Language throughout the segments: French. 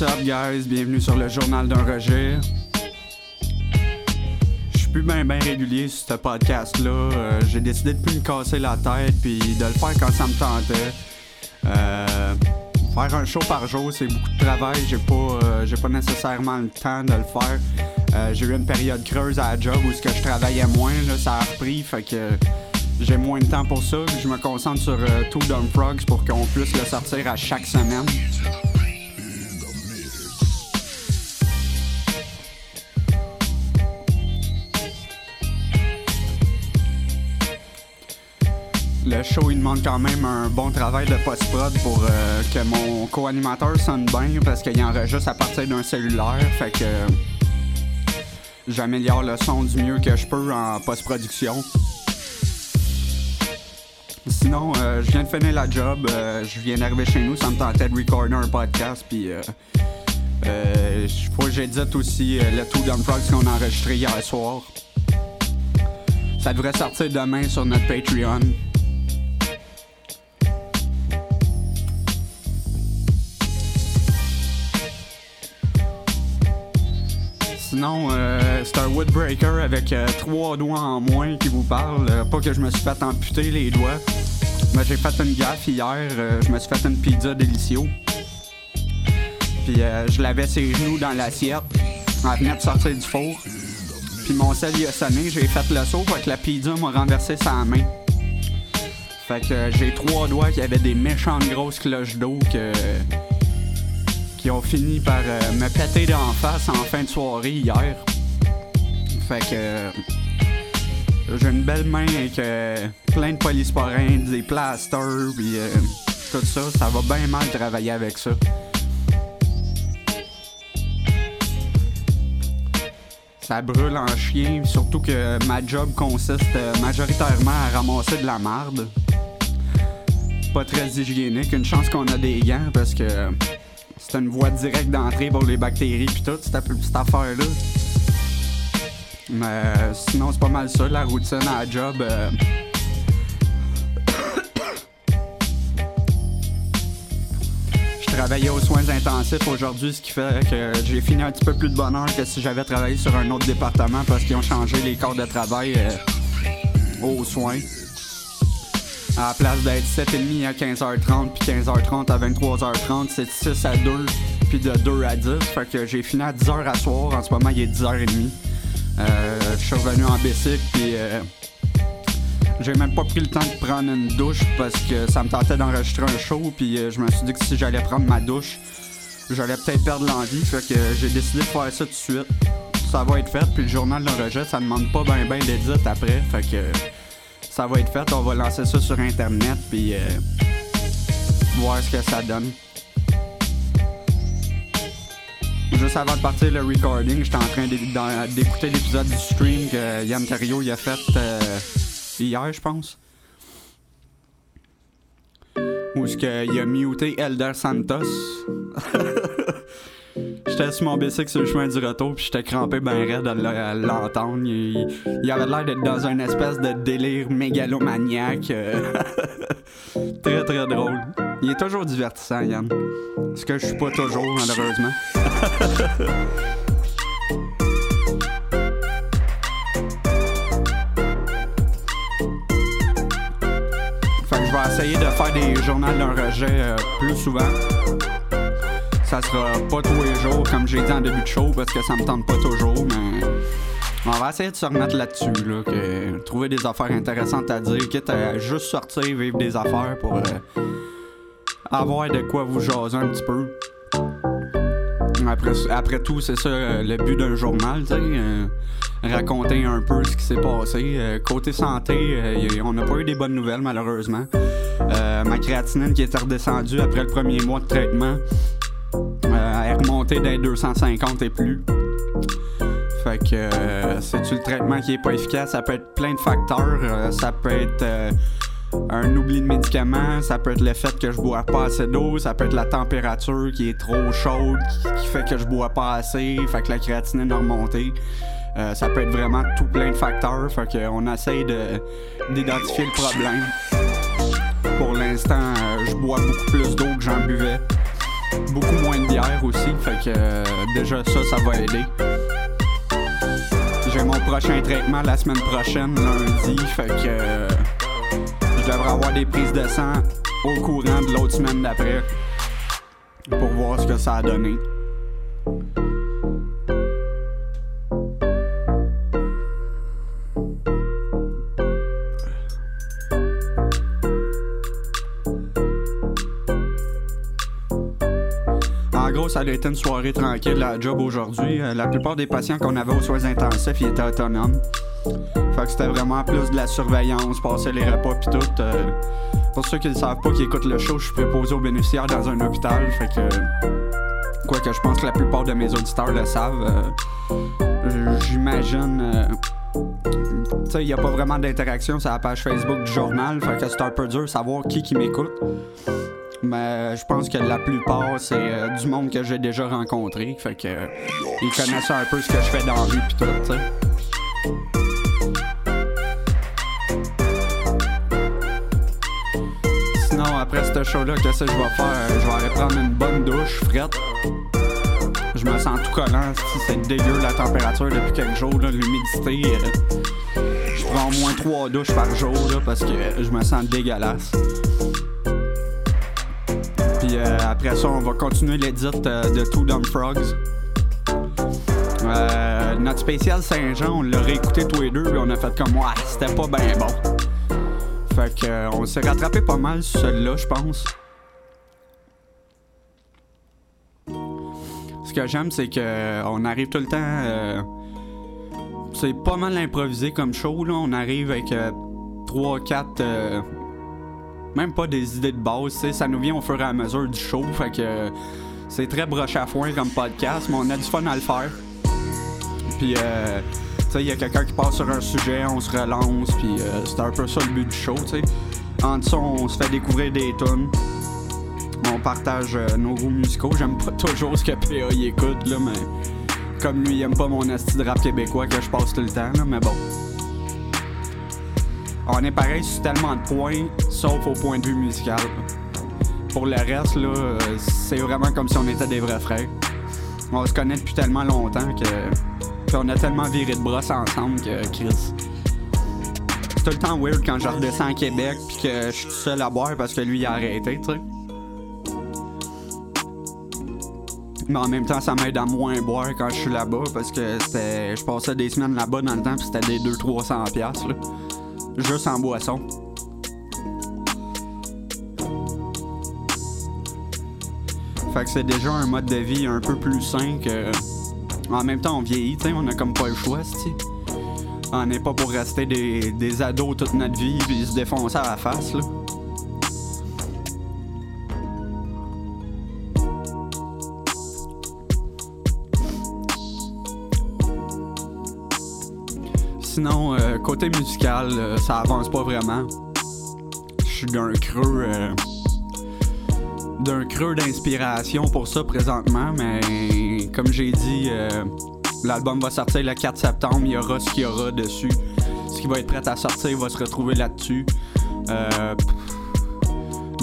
What's up, guys? Bienvenue sur le journal d'un rejet. Je suis plus bien ben régulier sur ce podcast-là. Euh, J'ai décidé de plus me casser la tête puis de le faire quand ça me tentait. Euh, faire un show par jour, c'est beaucoup de travail. J'ai pas, euh, pas nécessairement le temps de le faire. J'ai eu une période creuse à la job où ce que je travaillais moins, ça a repris, fait que j'ai moins de temps pour ça. Je me concentre sur Two Dumb Frogs pour qu'on puisse le sortir à chaque semaine. Le show, il demande quand même un bon travail de post-prod pour euh, que mon co-animateur sonne bien parce qu'il enregistre à partir d'un cellulaire. Fait que j'améliore le son du mieux que je peux en post-production. Sinon, euh, je viens de finir la job, euh, je viens d'arriver chez nous, ça me tentait de recorder un podcast, puis je crois que j'édite aussi le Two Dumb Frogs qu'on a enregistré hier soir. Ça devrait sortir demain sur notre Patreon. Sinon, euh, c'est un Woodbreaker avec euh, trois doigts en moins qui vous parle. Euh, pas que je me suis fait amputer les doigts. Mais j'ai fait une gaffe hier. je me suis fait une pizza délicieuse. Puis je l'avais ses genoux dans l'assiette. Elle venait de sortir du four. Puis mon sel il a sonné. J'ai fait le saut. Que la pizza m'a renversé sa main. Fait que j'ai trois doigts qui avaient des méchantes grosses cloches d'eau que qui ont fini par euh, me péter d'en face en fin de soirée hier. Fait que euh, j'ai une belle main avec euh, plein de polysporins, des plasters, puis tout ça. Ça va bien mal travailler avec ça. Ça brûle en chien, surtout que ma job consiste majoritairement à ramasser de la marde. Pas très hygiénique, une chance qu'on a des gants parce que c'est une voie directe d'entrée pour les bactéries puis tout, cette, cette affaire-là. Mais sinon, c'est pas mal ça, la routine à la job. euh. Je travaillais aux soins intensifs aujourd'hui, ce qui fait que j'ai fini un petit peu plus de bonheur que si j'avais travaillé sur un autre département parce qu'ils ont changé les corps de travail euh, aux soins. À la place d'être 7h30 à 15h30 puis 15h30 à 23h30, c'est de 6 à 2 puis de 2 à 10. Fait que j'ai fini à 10h à soir. En ce moment, il est 10h30. Euh, je suis revenu en bicycle puis euh, j'ai même pas pris le temps de prendre une douche parce que ça me tentait d'enregistrer un show puis euh, je me suis dit que si j'allais prendre ma douche, j'allais peut-être perdre l'envie. Fait que j'ai décidé de faire ça tout de suite. Ça va être fait puis le journal d'enregistre, ça demande pas ben ben d'édit après. Fait que ça va être fait, on va lancer ça sur internet puis euh, voir ce que ça donne. Juste avant de partir le recording, j'étais en train d'écouter l'épisode du stream que Yann Cario a fait euh, hier, je pense. Où est-ce qu'il a muté Elder Santos. J'étais sur mon bicycle sur le chemin du retour, puis j'étais crampé ben raide à l'entendre. Il, il avait l'air d'être dans une espèce de délire mégalomaniaque. euh, très très drôle. Il est toujours divertissant, Yann. Ce que je suis pas toujours, malheureusement. Fait que je vais essayer de faire des journaux d'un rejet euh, plus souvent. Ça sera pas tous les jours, comme j'ai dit en début de show, parce que ça me tente pas toujours, mais on va essayer de se remettre là-dessus, trouver des affaires intéressantes à dire, quitte à juste sortir, vivre des affaires pour euh, avoir de quoi vous jaser un petit peu. Après, tout, c'est ça euh, le but d'un journal, euh, raconter un peu ce qui s'est passé. Côté santé, on n'a pas eu des bonnes nouvelles, malheureusement. Ma créatinine qui était redescendue après le premier mois de traitement euh, est remontée d'un 250 et plus. Fait que euh, c'est-tu le traitement qui est pas efficace? Ça peut être plein de facteurs. Euh, ça peut être euh, un oubli de médicaments, ça peut être le fait que je bois pas assez d'eau, ça peut être la température qui est trop chaude, qui, qui fait que je bois pas assez, fait que la créatinine a remonté. Euh, ça peut être vraiment tout plein de facteurs, fait qu'on essaye de, d'identifier le problème. Pour l'instant, euh, je bois beaucoup plus d'eau que j'en buvais. Beaucoup moins de bière aussi, fait que euh, déjà ça, ça va aider. J'ai mon prochain traitement la semaine prochaine, lundi, fait que euh, je devrais avoir des prises de sang au courant de l'autre semaine d'après pour voir ce que ça a donné. Ça a été une soirée tranquille à la job aujourd'hui. Euh, la plupart des patients qu'on avait aux soins intensifs, ils étaient autonomes. Fait que c'était vraiment plus de la surveillance, passer les repas pis tout. euh. pour ceux qui ne savent pas, qui écoutent le show, je suis préposé aux bénéficiaires dans un hôpital. Fait que. Quoique je pense que la plupart de mes auditeurs le savent. euh, J'imagine. tu sais, il n'y a pas vraiment d'interaction sur la page Facebook du journal. Fait que c'est un peu dur de savoir qui qui m'écoute. Mais je pense que la plupart, c'est euh, du monde que j'ai déjà rencontré. Fait que euh, ils connaissent un peu ce que je fais dans la vie pis tout, tu sais. Sinon, après ce show-là, qu'est-ce que je vais faire? Euh, Je vais aller prendre une bonne douche frette. Je me sens tout collant. C'est dégueu la température depuis quelques jours. L'humidité. euh, je prends au moins trois douches par jour parce que je me sens dégueulasse. Puis euh, après ça, on va continuer l'édit euh, de Two Dumb Frogs. Euh, notre spécial Saint-Jean, on l'a réécouté tous les deux, puis on a fait comme ouais, c'était pas bien bon. Fait que euh, on s'est rattrapé pas mal sur celui-là, je pense. Ce que j'aime, c'est que on arrive tout le temps. c'est pas mal improvisé comme show, là. On arrive avec 3-4 même pas des idées de base, ça nous vient au fur et à mesure du show, fait que c'est très broche à foin comme podcast, mais on a du fun à le faire. Puis, euh, tu sais, il y a quelqu'un qui passe sur un sujet, on se relance, puis euh, c'est un peu ça le but du show, tu sais. En dessous, on se fait découvrir des tunes. On partage euh, nos goûts musicaux. J'aime pas toujours ce que PA y écoute, là, mais comme lui, il aime pas mon esti de rap québécois que je passe tout le temps, là, mais bon. On est pareil sur tellement de points, sauf au point de vue musical. Pour le reste, là, c'est vraiment comme si on était des vrais frères. On se connaît depuis tellement longtemps que. Puis on a tellement viré de brosse ensemble que Chris. C'est tout le temps weird quand je redescends à Québec puis que je suis tout seul à boire parce que lui il a arrêté, tu sais. Mais en même temps, ça m'aide à moins boire quand je suis là-bas parce que. Je passais des semaines là-bas dans le temps puis c'était des 200-300$ piastres, là. Juste en boisson. Fait que c'est déjà un mode de vie un peu plus sain que. En même temps, on vieillit, tu sais, on a comme pas le choix, c'ti. On n'est pas pour rester des, des ados toute notre vie puis se défoncer à la face, là. Sinon, euh, côté musical, euh, ça avance pas vraiment. Je suis d'un creux. euh, d'un creux d'inspiration pour ça présentement, mais comme j'ai dit, euh, l'album va sortir le 4 septembre. Il y aura ce qu'il y aura dessus. Ce qui va être prêt à sortir va se retrouver là-dessus.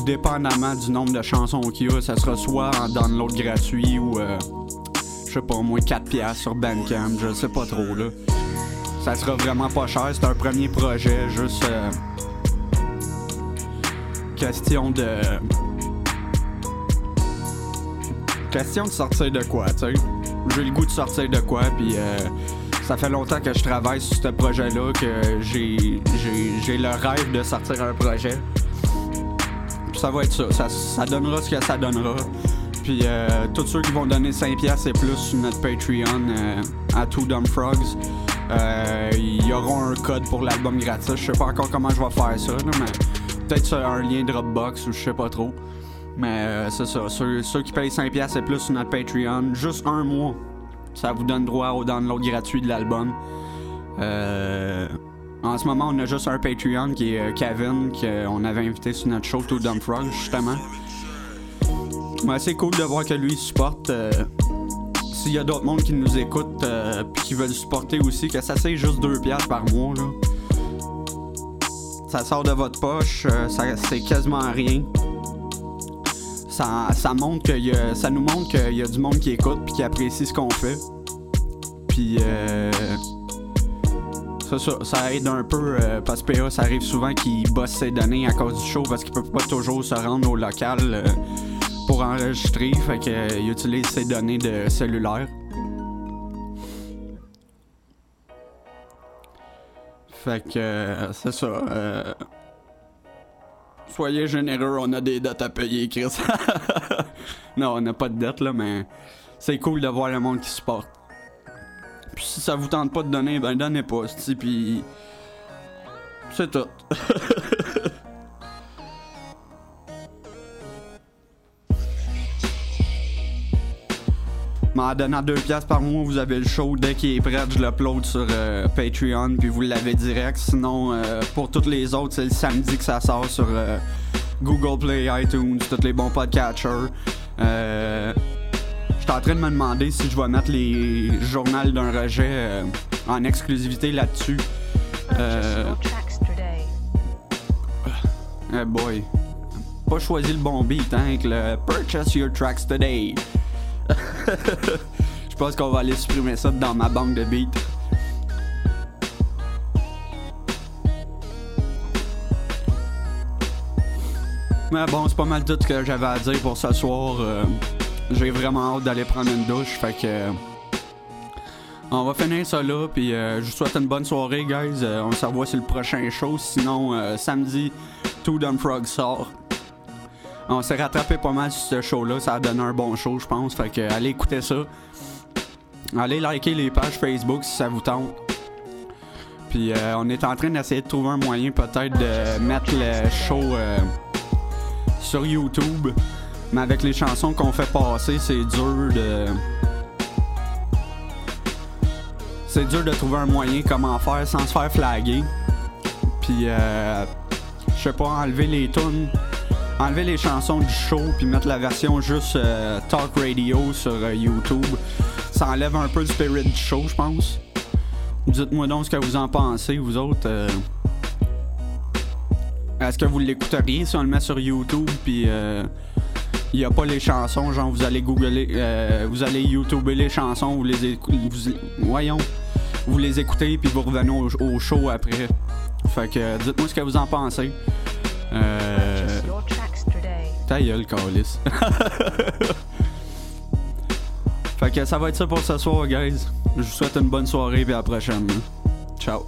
Dépendamment du nombre de chansons qu'il y a, ça sera soit en download gratuit ou, je sais pas, au moins 4 piastres sur Bandcamp, je sais pas trop là. Ça sera vraiment pas cher, c'est un premier projet, juste euh, question de question de sortir de quoi, tu sais. J'ai le goût de sortir de quoi, puis euh, ça fait longtemps que je travaille sur ce projet-là, que j'ai, le rêve de sortir un projet. Puis ça va être ça. ça, donnera ce que ça donnera. Puis euh, tous ceux qui vont donner 5$ piastres et plus sur notre Patreon euh, à Two Dumb Frogs, euh, ils auront un code pour l'album gratis. Je sais pas encore comment je vais faire ça, mais peut-être un lien Dropbox ou je sais pas trop. Mais euh, c'est ça. Ceux, qui payent 5$ piastres et plus sur notre Patreon, juste un mois, ça vous donne droit au download gratuit de l'album. Euh, en ce moment, on a juste un Patreon qui est Kevin, qu'on avait invité sur notre show To Dumb Frog, justement. C'est cool de voir que lui il supporte. S'il y a d'autres mondes qui nous écoutent euh, puis qui veulent supporter aussi, que ça c'est juste 2$ piastres par mois. Là. Ça sort de votre poche, euh, ça, c'est quasiment rien. ça, ça montre que y a- ça nous montre qu'il y a du monde qui écoute puis qui apprécie ce qu'on fait. Puis euh, ça, ça, ça aide un peu euh, parce que PA, ça arrive souvent qu'il bosse ses données à cause du show parce qu'il peut pas toujours se rendre au local euh, pour enregistrer. Fait euh, il utilise ses données de cellulaire. Fait que euh, c'est ça. euh, Soyez généreux, on a des dettes à payer, Chris. non, on n'a pas de dettes là, mais c'est cool de voir le monde qui supporte. Puis si ça vous tente pas de donner, ben donnez pas, puis c'est tout. en donnant 2 piastres par mois, vous avez le show. Dès qu'il est prêt, je l'upload sur euh, Patreon, puis vous l'avez direct. Sinon, euh, pour toutes les autres, c'est le samedi que ça sort sur euh, Google Play, iTunes, tous les bons podcatchers. Euh, J'étais en train de me demander si je vais mettre les journaux d'un rejet en exclusivité là-dessus. Euh, eh boy. Pas choisi le bon beat, hein, avec le Purchase Your Tracks Today. Je pense qu'on va aller supprimer ça dans ma banque de beats. Mais bon, c'est pas mal tout ce que j'avais à dire pour ce soir. Euh, J'ai vraiment hâte d'aller prendre une douche, fait que. euh, On va finir ça là, puis euh, je vous souhaite une bonne soirée, guys. On se revoit sur le prochain show. Sinon, samedi, Two Dumb Frog sort. On s'est rattrapé pas mal sur ce show-là. Ça a donné un bon show, je pense. Fait que allez écouter ça. Allez liker les pages Facebook si ça vous tente. Puis euh, on est en train d'essayer de trouver un moyen peut-être de mettre le show euh, sur YouTube. Mais avec les chansons qu'on fait passer, c'est dur de. C'est dur de trouver un moyen comment faire sans se faire flaguer. Puis euh, je sais pas, enlever les tunes, enlever les chansons du show puis mettre la version juste euh, talk radio sur euh, YouTube. Ça enlève un peu le spirit du show, je pense. Dites-moi donc ce que vous en pensez, vous autres. euh. Est-ce que vous l'écouteriez si on le met sur YouTube puis il n'y a pas les chansons, genre vous allez googler, vous allez YouTuber les chansons, vous les écoutez, voyons, vous les écoutez puis vous revenez au, show après. Fait que dites-moi ce que vous en pensez. Ta gueule, Carlis. fait que ça va être ça pour ce soir, guys. Je vous souhaite une bonne soirée et à la prochaine. Ciao.